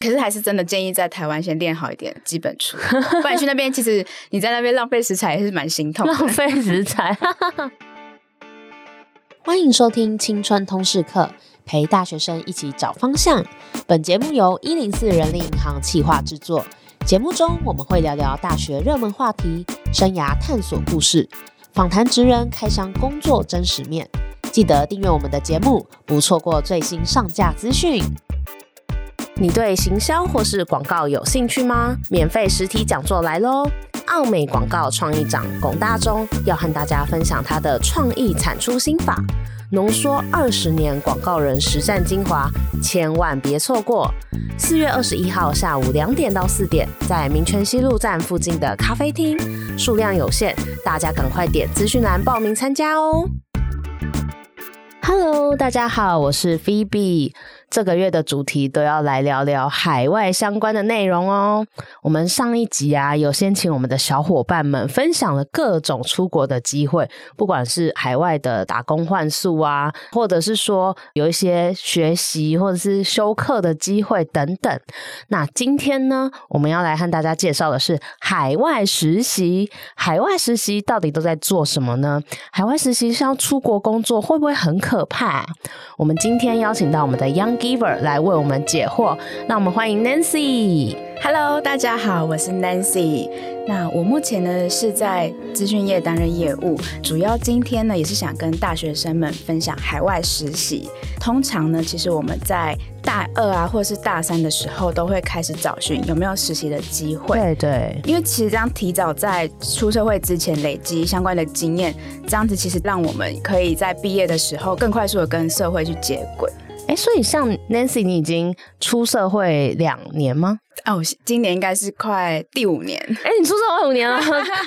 可是还是真的建议在台湾先练好一点基本功，不然去那边其实你在那边浪费食材也是蛮心痛的。浪费食材。欢迎收听青春通识课，陪大学生一起找方向。本节目由一零四人力银行企划制作。节目中我们会聊聊大学热门话题、生涯探索故事，访谈职人开箱工作真实面。记得订阅我们的节目，不错过最新上架资讯。你对行销或是广告有兴趣吗？免费实体讲座来喽！奥美广告创意长龚大中要和大家分享他的创意产出心法，浓缩二十年广告人实战精华，千万别错过！四月二十一号下午两点到四点，在民权西路站附近的咖啡厅，数量有限，大家赶快点资讯栏报名参加哦！Hello，大家好，我是 Phoebe。这个月的主题都要来聊聊海外相关的内容哦。我们上一集啊，有先请我们的小伙伴们分享了各种出国的机会，不管是海外的打工换宿啊，或者是说有一些学习或者是修课的机会等等。那今天呢，我们要来和大家介绍的是海外实习。海外实习到底都在做什么呢？海外实习是要出国工作，会不会很可怕？我们今天邀请到我们的央 Giver 来为我们解惑，那我们欢迎 Nancy。Hello，大家好，我是 Nancy。那我目前呢是在资讯业担任业务，主要今天呢也是想跟大学生们分享海外实习。通常呢，其实我们在大二啊或者是大三的时候，都会开始找寻有没有实习的机会。对对，因为其实这样提早在出社会之前累积相关的经验，这样子其实让我们可以在毕业的时候更快速的跟社会去接轨。哎，所以像 Nancy，你已经出社会两年吗？哦，今年应该是快第五年。哎，你出社会五年了，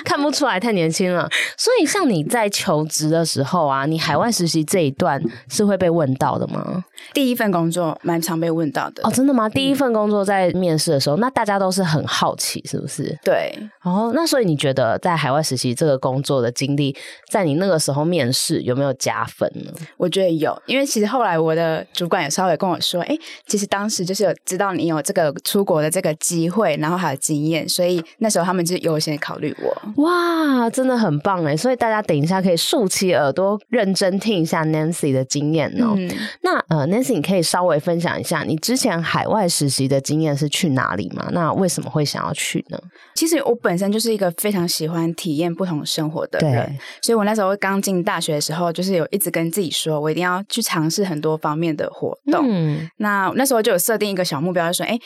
看不出来太年轻了。所以，像你在求职的时候啊，你海外实习这一段是会被问到的吗？第一份工作蛮常被问到的。哦，真的吗？第一份工作在面试的时候，那大家都是很好奇，是不是？对。哦，那所以你觉得在海外实习这个工作的经历，在你那个时候面试有没有加分呢？我觉得有，因为其实后来我的主管也稍微跟我说，哎，其实当时就是有知道你有这个出国的这个。个机会，然后还有经验，所以那时候他们就优先考虑我。哇，真的很棒哎！所以大家等一下可以竖起耳朵，认真听一下 Nancy 的经验哦。嗯、那呃，Nancy，你可以稍微分享一下你之前海外实习的经验是去哪里吗？那为什么会想要去呢？其实我本身就是一个非常喜欢体验不同生活的人，所以我那时候刚进大学的时候，就是有一直跟自己说，我一定要去尝试很多方面的活动。嗯，那那时候就有设定一个小目标，就说，哎。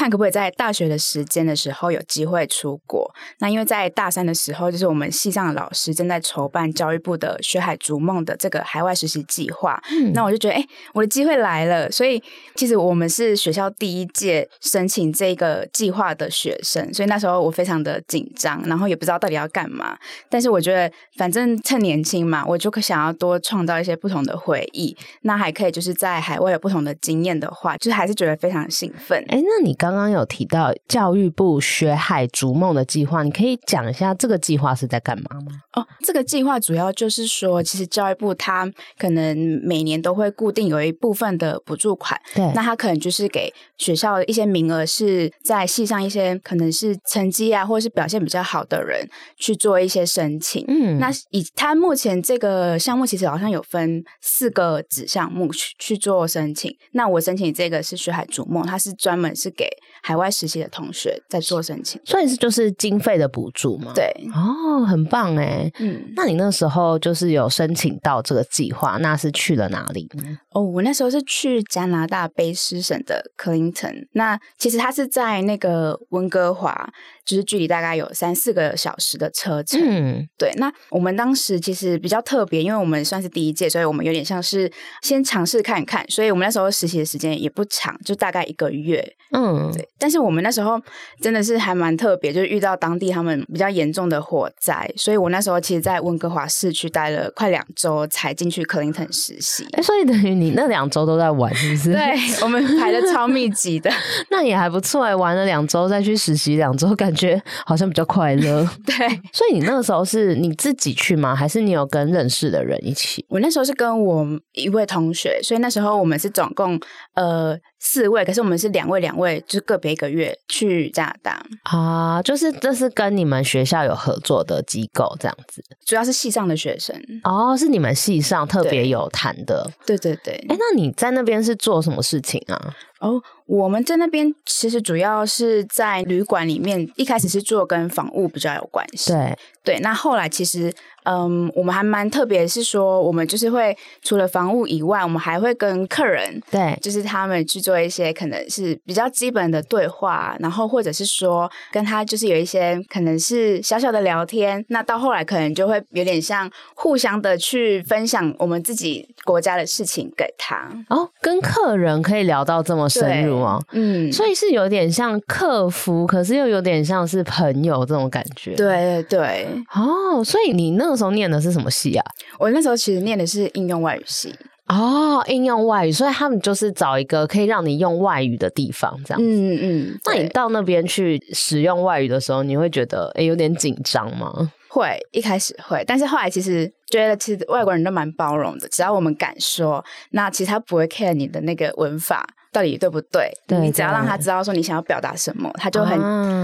看可不可以在大学的时间的时候有机会出国。那因为在大三的时候，就是我们系上的老师正在筹办教育部的“学海逐梦”的这个海外实习计划。嗯，那我就觉得，哎，我的机会来了。所以其实我们是学校第一届申请这个计划的学生，所以那时候我非常的紧张，然后也不知道到底要干嘛。但是我觉得，反正趁年轻嘛，我就想要多创造一些不同的回忆。那还可以就是在海外有不同的经验的话，就是还是觉得非常兴奋。哎，那你？刚刚刚有提到教育部学海逐梦的计划，你可以讲一下这个计划是在干嘛吗？哦，这个计划主要就是说，其实教育部它可能每年都会固定有一部分的补助款，对，那它可能就是给学校一些名额，是在系上一些可能是成绩啊，或者是表现比较好的人去做一些申请。嗯，那以它目前这个项目其实好像有分四个子项目去去做申请。那我申请这个是学海逐梦，它是专门是给海外实习的同学在做申请，所以是就是经费的补助吗？对，哦，很棒哎，嗯，那你那时候就是有申请到这个计划，那是去了哪里呢？哦，我那时候是去加拿大卑诗省的克林顿，那其实它是在那个温哥华。就是距离大概有三四个小时的车程，嗯，对。那我们当时其实比较特别，因为我们算是第一届，所以我们有点像是先尝试看看。所以我们那时候实习的时间也不长，就大概一个月，嗯，对。但是我们那时候真的是还蛮特别，就是遇到当地他们比较严重的火灾，所以我那时候其实，在温哥华市区待了快两周才进去克林顿实习。哎，所以等于你那两周都在玩，是不是？对，我们排的超密集的，那也还不错哎，玩了两周再去实习两周，感觉。觉好像比较快乐，对。所以你那个时候是你自己去吗？还是你有跟认识的人一起？我那时候是跟我一位同学，所以那时候我们是总共呃四位，可是我们是两位两位，就是个别一个月去加拿大啊，就是这是跟你们学校有合作的机构这样子，主要是系上的学生哦，是你们系上特别有谈的，对对对。哎，那你在那边是做什么事情啊？哦，我们在那边其实主要是在旅馆里面，一开始是做跟房务比较有关系，对对。那后来其实。嗯，我们还蛮特别，是说我们就是会除了房务以外，我们还会跟客人，对，就是他们去做一些可能是比较基本的对话，然后或者是说跟他就是有一些可能是小小的聊天，那到后来可能就会有点像互相的去分享我们自己国家的事情给他。哦，跟客人可以聊到这么深入哦，嗯，所以是有点像客服，可是又有点像是朋友这种感觉。对对对，哦，所以你那。那时候念的是什么系啊？我那时候其实念的是应用外语系哦，应用外语，所以他们就是找一个可以让你用外语的地方，这样子。嗯嗯。那你到那边去使用外语的时候，你会觉得诶有点紧张吗？会，一开始会，但是后来其实觉得，其实外国人都蛮包容的，只要我们敢说，那其实他不会 care 你的那个文法到底对不对，对，你只要让他知道说你想要表达什么，他就很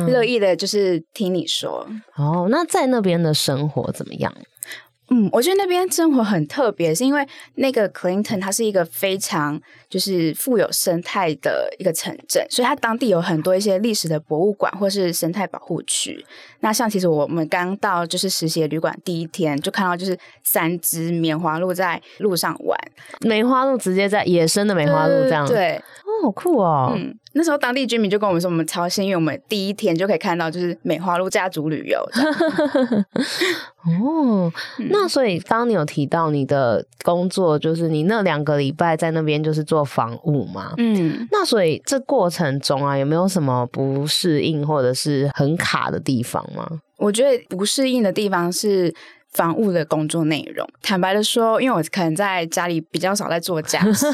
乐意的，就是听你说。啊。哦，那在那边的生活怎么样？嗯，我觉得那边生活很特别，是因为那个 Clinton 它是一个非常就是富有生态的一个城镇，所以它当地有很多一些历史的博物馆或是生态保护区。那像其实我们刚到就是实习旅馆第一天，就看到就是三只梅花鹿在路上玩，梅花鹿直接在野生的梅花鹿这样，对，对。哦，好酷哦。嗯，那时候当地居民就跟我们说，我们超幸运，我们第一天就可以看到就是美花鹿家族旅游。哦，那所以刚刚你有提到你的工作，就是你那两个礼拜在那边就是做房务嘛？嗯，那所以这过程中啊，有没有什么不适应或者是很卡的地方吗？我觉得不适应的地方是。房务的工作内容，坦白的说，因为我可能在家里比较少在做家事，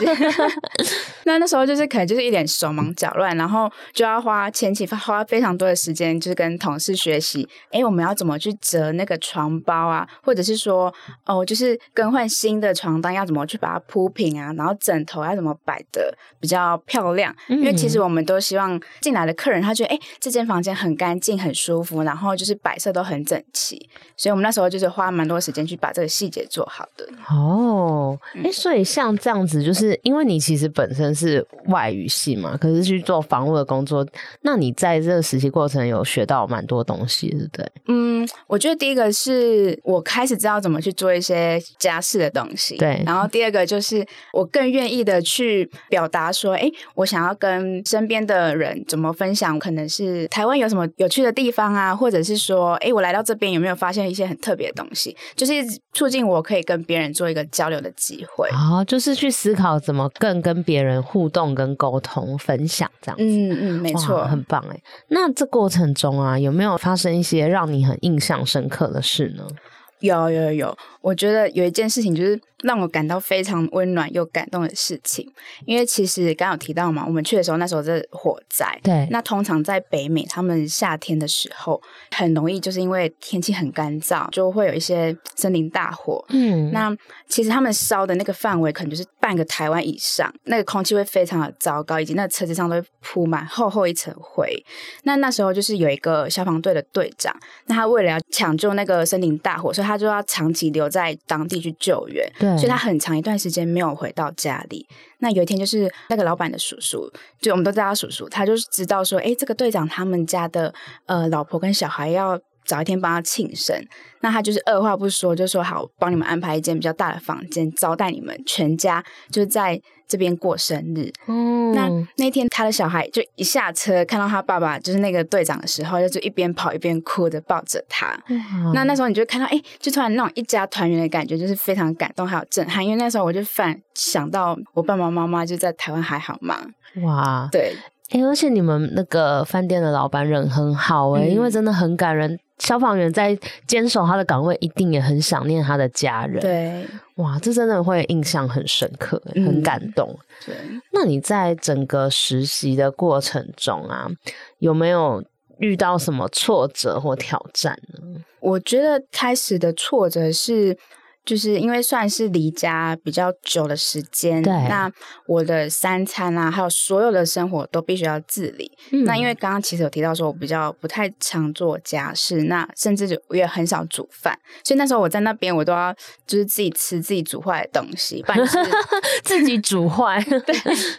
那那时候就是可能就是一点手忙脚乱，然后就要花前期花非常多的时间，就是跟同事学习，哎，我们要怎么去折那个床包啊，或者是说，哦，就是更换新的床单要怎么去把它铺平啊，然后枕头要怎么摆的比较漂亮，嗯，因为其实我们都希望进来的客人他觉得，哎，这间房间很干净很舒服，然后就是摆设都很整齐，所以我们那时候就是花。蛮多时间去把这个细节做好的哦，哎、欸，所以像这样子，就是因为你其实本身是外语系嘛，可是去做房务的工作，那你在这个实习过程有学到蛮多东西，对不对？嗯，我觉得第一个是我开始知道怎么去做一些家事的东西，对。然后第二个就是我更愿意的去表达说，哎、欸，我想要跟身边的人怎么分享，可能是台湾有什么有趣的地方啊，或者是说，哎、欸，我来到这边有没有发现一些很特别的东西。就是促进我可以跟别人做一个交流的机会，哦，就是去思考怎么更跟别人互动、跟沟通、分享这样子。嗯嗯，没错，很棒哎。那这过程中啊，有没有发生一些让你很印象深刻的事呢？有有有有，我觉得有一件事情就是。让我感到非常温暖又感动的事情，因为其实刚刚有提到嘛，我们去的时候那时候是火灾，对。那通常在北美，他们夏天的时候很容易就是因为天气很干燥，就会有一些森林大火。嗯，那其实他们烧的那个范围可能就是半个台湾以上，那个空气会非常的糟糕，以及那车子上都会铺满厚厚一层灰。那那时候就是有一个消防队的队长，那他为了要抢救那个森林大火，所以他就要长期留在当地去救援。对。所以他很长一段时间没有回到家里。那有一天，就是那个老板的叔叔，就我们都叫他叔叔，他就知道说，哎，这个队长他们家的呃老婆跟小孩要找一天帮他庆生。那他就是二话不说，就说好，帮你们安排一间比较大的房间，招待你们全家，就是在这边过生日。嗯，那那天他的小孩就一下车看到他爸爸就是那个队长的时候，就一边跑一边哭的抱着他。嗯。那那时候你就看到，哎，就突然那种一家团圆的感觉，就是非常感动还有震撼。因为那时候我就反想到我爸爸妈妈就在台湾还好吗？哇，对。哎，而且你们那个饭店的老板人很好哎、欸嗯，因为真的很感人。消防员在坚守他的岗位，一定也很想念他的家人。对，哇，这真的会印象很深刻，嗯、很感动。对，那你在整个实习的过程中啊，有没有遇到什么挫折或挑战呢？我觉得开始的挫折是。就是因为算是离家比较久的时间，对，那我的三餐啊，还有所有的生活都必须要自理。嗯、那因为刚刚其实有提到说，我比较不太常做家事，那甚至就我也很少煮饭，所以那时候我在那边，我都要就是自己吃自己煮坏的东西，不然就是 自己煮坏，对，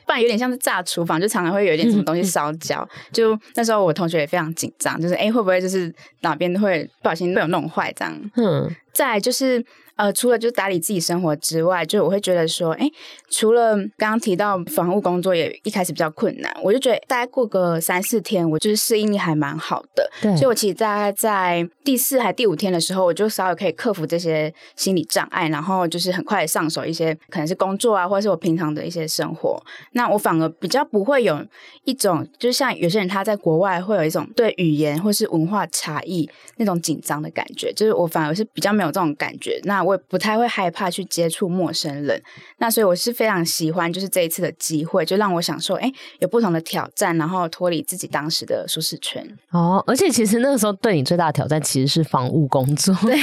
不然有点像是炸厨房，就常常会有一点什么东西烧焦。就那时候我同学也非常紧张，就是哎、欸，会不会就是哪边会不小心被我弄坏这样？嗯，再就是。呃，除了就是打理自己生活之外，就我会觉得说，哎，除了刚刚提到房务工作也一开始比较困难，我就觉得大概过个三四天，我就是适应力还蛮好的。对，所以我其实大概在第四还第五天的时候，我就稍微可以克服这些心理障碍，然后就是很快上手一些可能是工作啊，或者是我平常的一些生活。那我反而比较不会有一种，就是像有些人他在国外会有一种对语言或是文化差异那种紧张的感觉，就是我反而是比较没有这种感觉。那我也不太会害怕去接触陌生人，那所以我是非常喜欢，就是这一次的机会，就让我享受，哎，有不同的挑战，然后脱离自己当时的舒适圈。哦，而且其实那个时候对你最大的挑战其实是防务工作，对，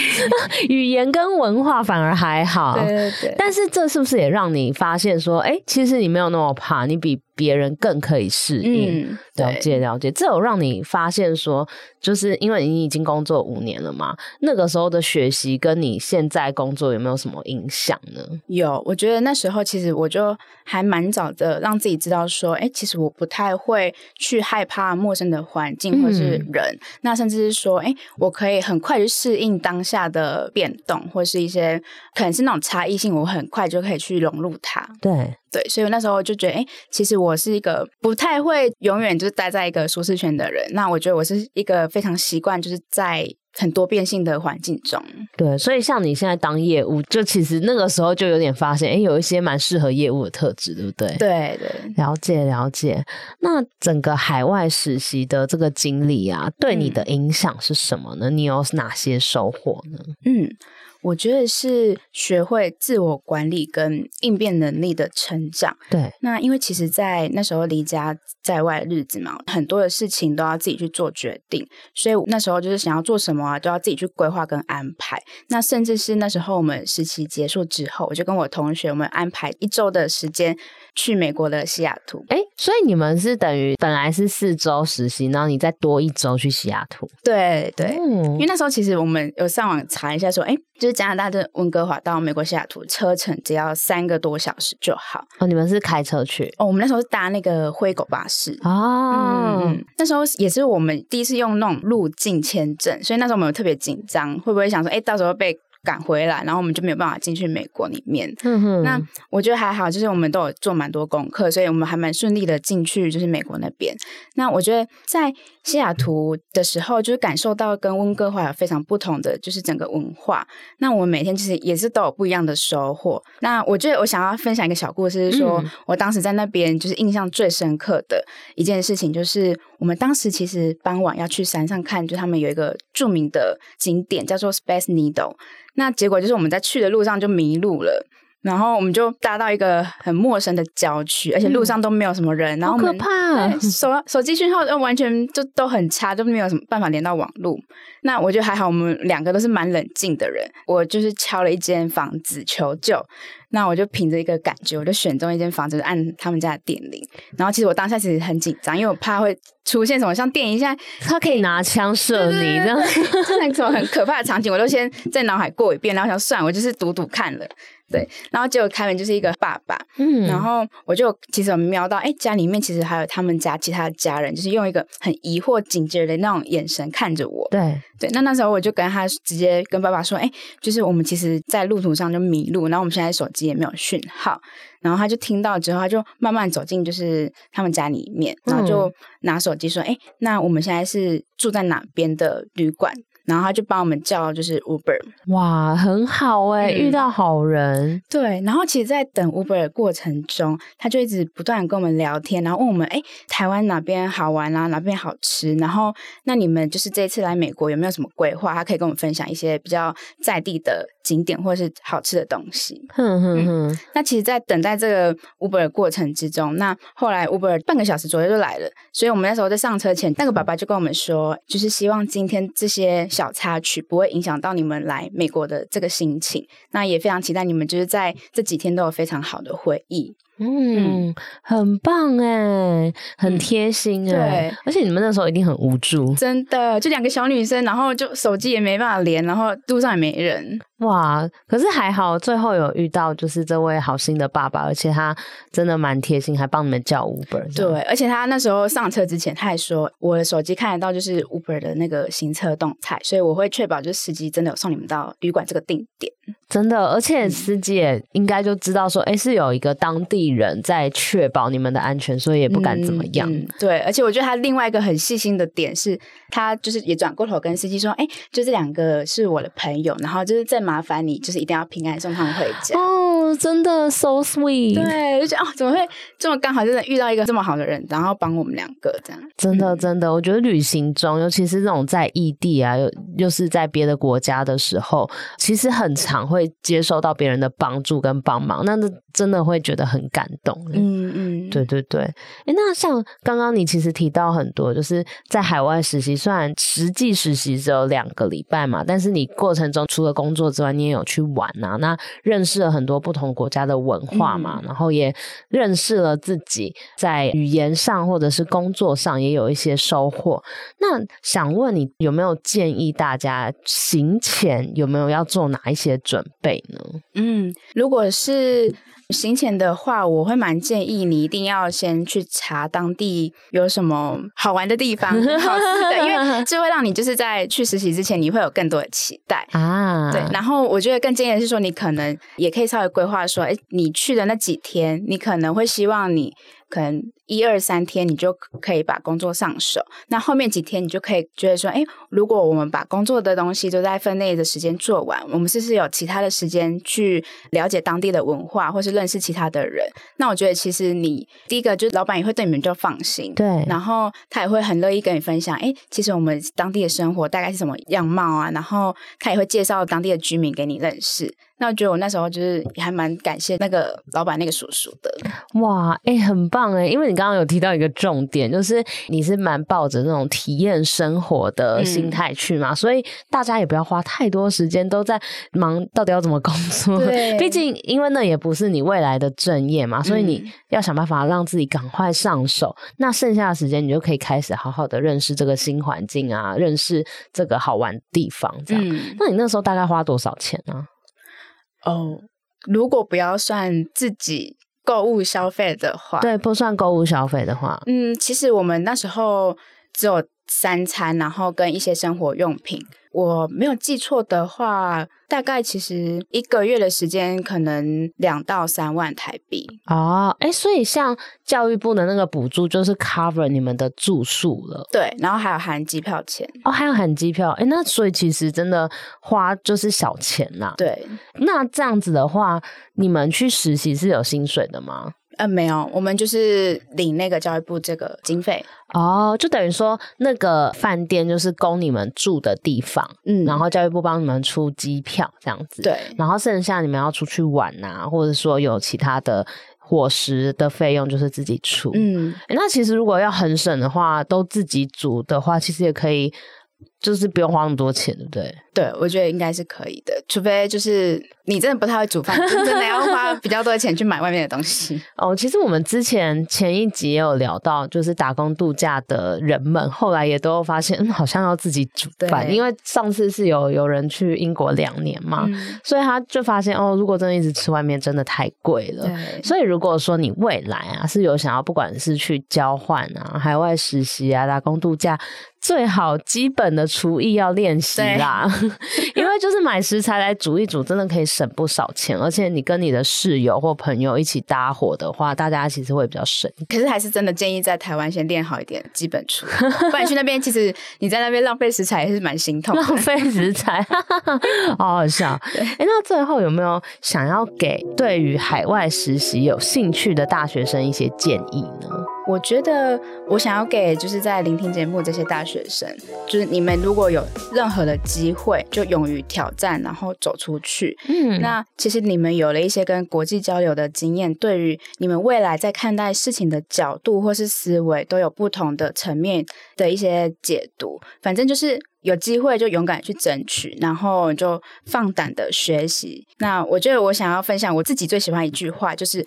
语言跟文化反而还好，对对对。但是这是不是也让你发现说，哎，其实你没有那么怕，你比别人更可以适应？嗯，了解了解。这有让你发现说，就是因为你已经工作五年了嘛，那个时候的学习跟你现在工作。有没有什么影响呢？有，我觉得那时候其实我就还蛮早的让自己知道说，哎，其实我不太会去害怕陌生的环境或是人，嗯、那甚至是说，哎，我可以很快去适应当下的变动，或是一些可能是那种差异性，我很快就可以去融入它。对对，所以我那时候就觉得，哎，其实我是一个不太会永远就是待在一个舒适圈的人。那我觉得我是一个非常习惯就是在。很多变性的环境中，对，所以像你现在当业务，就其实那个时候就有点发现，哎，有一些蛮适合业务的特质，对不对？对对，了解了解。那整个海外实习的这个经历啊，对你的影响是什么呢？嗯，你有哪些收获呢？嗯。我觉得是学会自我管理跟应变能力的成长。对，那因为其实，在那时候离家在外的日子嘛，很多的事情都要自己去做决定，所以那时候就是想要做什么啊，都要自己去规划跟安排。那甚至是那时候我们实习结束之后，我就跟我同学我们安排一周的时间去美国的西雅图。哎，所以你们是等于本来是四周实习，然后你再多一周去西雅图。对对，嗯，因为那时候其实我们有上网查一下说，哎。就是加拿大的温哥华到美国西雅图车程只要三个多小时就好。哦，你们是开车去？哦，我们那时候是搭那个灰狗巴士。哦，嗯，那时候也是我们第一次用那种入境签证，所以那时候我们有特别紧张，会不会想说，哎，到时候被。赶回来，然后我们就没有办法进去美国里面。嗯哼，那我觉得还好，就是我们都有做蛮多功课，所以我们还蛮顺利的进去，就是美国那边。那我觉得在西雅图的时候，就是感受到跟温哥华有非常不同的，就是整个文化。那我们每天其实也是都有不一样的收获。那我觉得我想要分享一个小故事，是说、嗯、我当时在那边就是印象最深刻的一件事情，就是我们当时其实傍晚要去山上看，就他们有一个著名的景点叫做 Space Needle。那结果就是我们在去的路上就迷路了，然后我们就搭到一个很陌生的郊区，而且路上都没有什么人，嗯、然后我们可怕，手手机讯号都完全就都很差，都没有什么办法连到网路。那我觉得还好，我们两个都是蛮冷静的人，我就是敲了一间房子求救。那我就凭着一个感觉，我就选中一间房子，按他们家的电铃。然后其实我当下其实很紧张，因为我怕会出现什么像电影一下，他可以拿枪射你这样，这样种很可怕的场景，我都先在脑海过一遍，然后想算我就是赌赌看了。对，然后结果开门就是一个爸爸，嗯，然后我就其实我瞄到，哎，家里面其实还有他们家其他的家人，就是用一个很疑惑、警觉的那种眼神看着我。对。对，那那时候我就跟他直接跟爸爸说，哎，就是我们其实，在路途上就迷路，然后我们现在手机也没有讯号，然后他就听到之后，他就慢慢走进就是他们家里面，然后就拿手机说，哎，那我们现在是住在哪边的旅馆？然后他就帮我们叫，就是 Uber，哇，很好哎、欸，嗯，遇到好人。对，然后其实，在等 Uber 的过程中，他就一直不断跟我们聊天，然后问我们，哎，台湾哪边好玩啊，哪边好吃？然后，那你们就是这次来美国有没有什么规划？他可以跟我们分享一些比较在地的景点或者是好吃的东西。哼哼哼。嗯、那其实，在等待这个 Uber 的过程之中，那后来 Uber 半个小时左右就来了，所以我们那时候在上车前，那个爸爸就跟我们说，就是希望今天这些。小插曲，不会影响到你们来美国的这个心情。那也非常期待你们就是在这几天都有非常好的回忆。嗯，很棒哎，很贴心哎、嗯，对，而且你们那时候一定很无助，真的，就两个小女生，然后就手机也没办法连，然后路上也没人，哇！可是还好，最后有遇到就是这位好心的爸爸，而且他真的蛮贴心，还帮你们叫 Uber。对，而且他那时候上车之前，他还说我的手机看得到就是 Uber 的那个行车动态，所以我会确保就是司机真的有送你们到旅馆这个定点。真的，而且司机也应该就知道说，哎、嗯，是有一个当地人在确保你们的安全，所以也不敢怎么样。嗯嗯、对，而且我觉得他另外一个很细心的点是，他就是也转过头跟司机说，哎，就这两个是我的朋友，然后就是再麻烦你，就是一定要平安送他们回家。哦，真的 so sweet。对，就觉得哦，怎么会这么刚好，真的遇到一个这么好的人，然后帮我们两个这样。真的，真的，我觉得旅行中，尤其是这种在异地啊，又又是在别的国家的时候，其实很常会。会接受到别人的帮助跟帮忙，那真的会觉得很感动。嗯嗯，对对对。哎，那像刚刚你其实提到很多，就是在海外实习，虽然实际实习只有两个礼拜嘛，但是你过程中除了工作之外，你也有去玩啊，那认识了很多不同国家的文化嘛，嗯、然后也认识了自己在语言上或者是工作上也有一些收获。那想问你有没有建议大家行前有没有要做哪一些准备呢？嗯，如果是行前的话，我会蛮建议你一定要先去查当地有什么好玩的地方、好吃的，因为 这会让你就是在去实习之前，你会有更多的期待啊。对，然后我觉得更建议的是说，你可能也可以稍微规划说，哎，你去的那几天，你可能会希望你。可能一二三天你就可以把工作上手，那后面几天你就可以觉得说，哎，如果我们把工作的东西都在分内的时间做完，我们是不是有其他的时间去了解当地的文化，或是认识其他的人？那我觉得其实你第一个就是老板也会对你们就放心，对，然后他也会很乐意跟你分享，哎，其实我们当地的生活大概是什么样貌啊，然后他也会介绍当地的居民给你认识。那我觉得我那时候就是还蛮感谢那个老板那个叔叔的。哇，哎、欸，很棒哎！因为你刚刚有提到一个重点，就是你是蛮抱着那种体验生活的心态去嘛，嗯、所以大家也不要花太多时间都在忙到底要怎么工作。对，毕竟因为那也不是你未来的正业嘛，所以你要想办法让自己赶快上手。嗯、那剩下的时间，你就可以开始好好的认识这个新环境啊，认识这个好玩的地方。这样，嗯、那你那时候大概花多少钱呢？哦，如果不要算自己购物消费的话，对，不算购物消费的话，嗯，其实我们那时候只有三餐，然后跟一些生活用品。我没有记错的话，大概其实一个月的时间可能两到三万台币。哦，哎，所以像教育部的那个补助就是 cover 你们的住宿了，对，然后还有含机票钱。哦，还有含机票，哎，那所以其实真的花就是小钱呐，对，那这样子的话，你们去实习是有薪水的吗？呃，没有，我们就是领那个教育部这个经费。哦，就等于说那个饭店就是供你们住的地方，嗯，然后教育部帮你们出机票这样子，对，然后剩下你们要出去玩啊，或者说有其他的伙食的费用就是自己出，嗯，那其实如果要很省的话，都自己煮的话，其实也可以。就是不用花那么多钱，对不对？对，我觉得应该是可以的，除非就是你真的不太会煮饭，真的要花比较多的钱去买外面的东西。哦，其实我们之前前一集也有聊到，就是打工度假的人们，后来也都发现，嗯，好像要自己煮饭，因为上次是有有人去英国两年嘛，嗯、所以他就发现，哦，如果真的一直吃外面，真的太贵了。对所以如果说你未来啊是有想要，不管是去交换啊、海外实习啊、打工度假。最好基本的厨艺要练习啦，因为就是买食材来煮一煮，真的可以省不少钱。而且你跟你的室友或朋友一起搭伙的话，大家其实会比较省。可是还是真的建议在台湾先练好一点基本厨艺，不然去那边其实你在那边浪费食材也是蛮心痛的。浪费食材，好好笑。哎、欸，那最后有没有想要给对于海外实习有兴趣的大学生一些建议呢？我觉得我想要给就是在聆听节目这些大学生，就是你们如果有任何的机会，就勇于挑战，然后走出去。嗯，那其实你们有了一些跟国际交流的经验，对于你们未来在看待事情的角度或是思维，都有不同的层面的一些解读。反正就是有机会就勇敢去争取，然后就放胆的学习。那我觉得我想要分享我自己最喜欢一句话，就是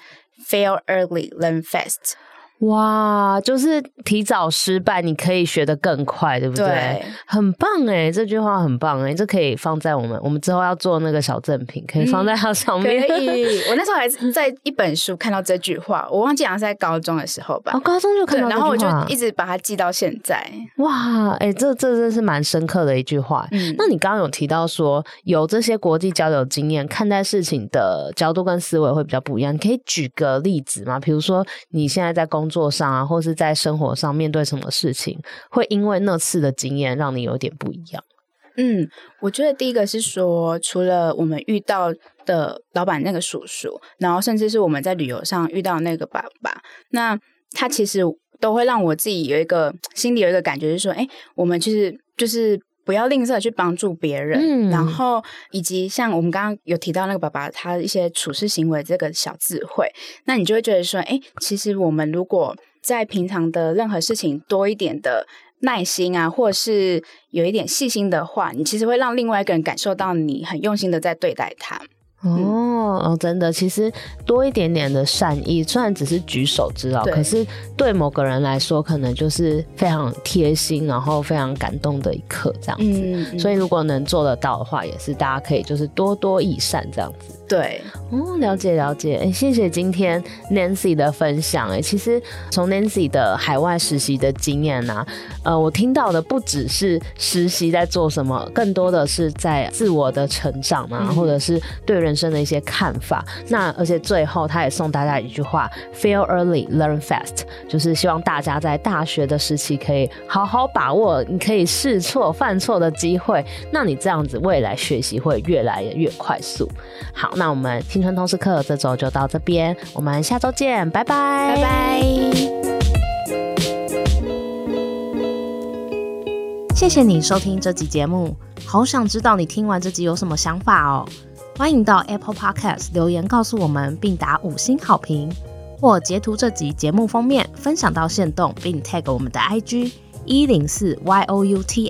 “Fail early, learn fast”。哇，就是提早失败，你可以学得更快，对不对？对，很棒哎，这句话很棒哎，这可以放在我们我们之后要做那个小赠品，可以放在它上面。嗯、可以，我那时候还是在一本书看到这句话，我忘记好像是在高中的时候吧。哦，高中就看到，然后我就一直把它记到现在。哇，哎，这这真是蛮深刻的一句话。嗯，那你刚刚有提到说有这些国际交流经验，看待事情的角度跟思维会比较不一样，你可以举个例子吗？比如说你现在在工作。工作上啊，或是在生活上面对什么事情，会因为那次的经验让你有点不一样？嗯，我觉得第一个是说，除了我们遇到的老板那个叔叔，然后甚至是我们在旅游上遇到那个爸爸，那他其实都会让我自己有一个心里有一个感觉，就是说，哎，我们其实就是。不要吝啬去帮助别人，嗯，然后以及像我们刚刚有提到那个爸爸他一些处事行为这个小智慧，那你就会觉得说，哎，其实我们如果在平常的任何事情多一点的耐心啊，或是有一点细心的话，你其实会让另外一个人感受到你很用心的在对待他。哦哦，真的，其实多一点点的善意，虽然只是举手之劳，可是对某个人来说，可能就是非常贴心，然后非常感动的一刻，这样子。嗯嗯。所以如果能做得到的话，也是大家可以就是多多益善这样子。对，哦，了解了解，哎，谢谢今天 Nancy 的分享，哎，其实从 Nancy 的海外实习的经验呢、啊，呃，我听到的不只是实习在做什么，更多的是在自我的成长嘛、或者是对人生的一些看法。那而且最后他也送大家一句话：Fail early, learn fast，就是希望大家在大学的时期可以好好把握，你可以试错、犯错的机会，那你这样子未来学习会越来越快速。好，那。那我们青春通识课这周就到这边，我们下周见，拜拜，拜拜。谢谢你收听这集节目，好想知道你听完这集有什么想法哦。欢迎到 Apple Podcast 留言告诉我们，并打五星好评，或截图这集节目封面分享到限动，并 tag 我们的 IG 一零四 youth。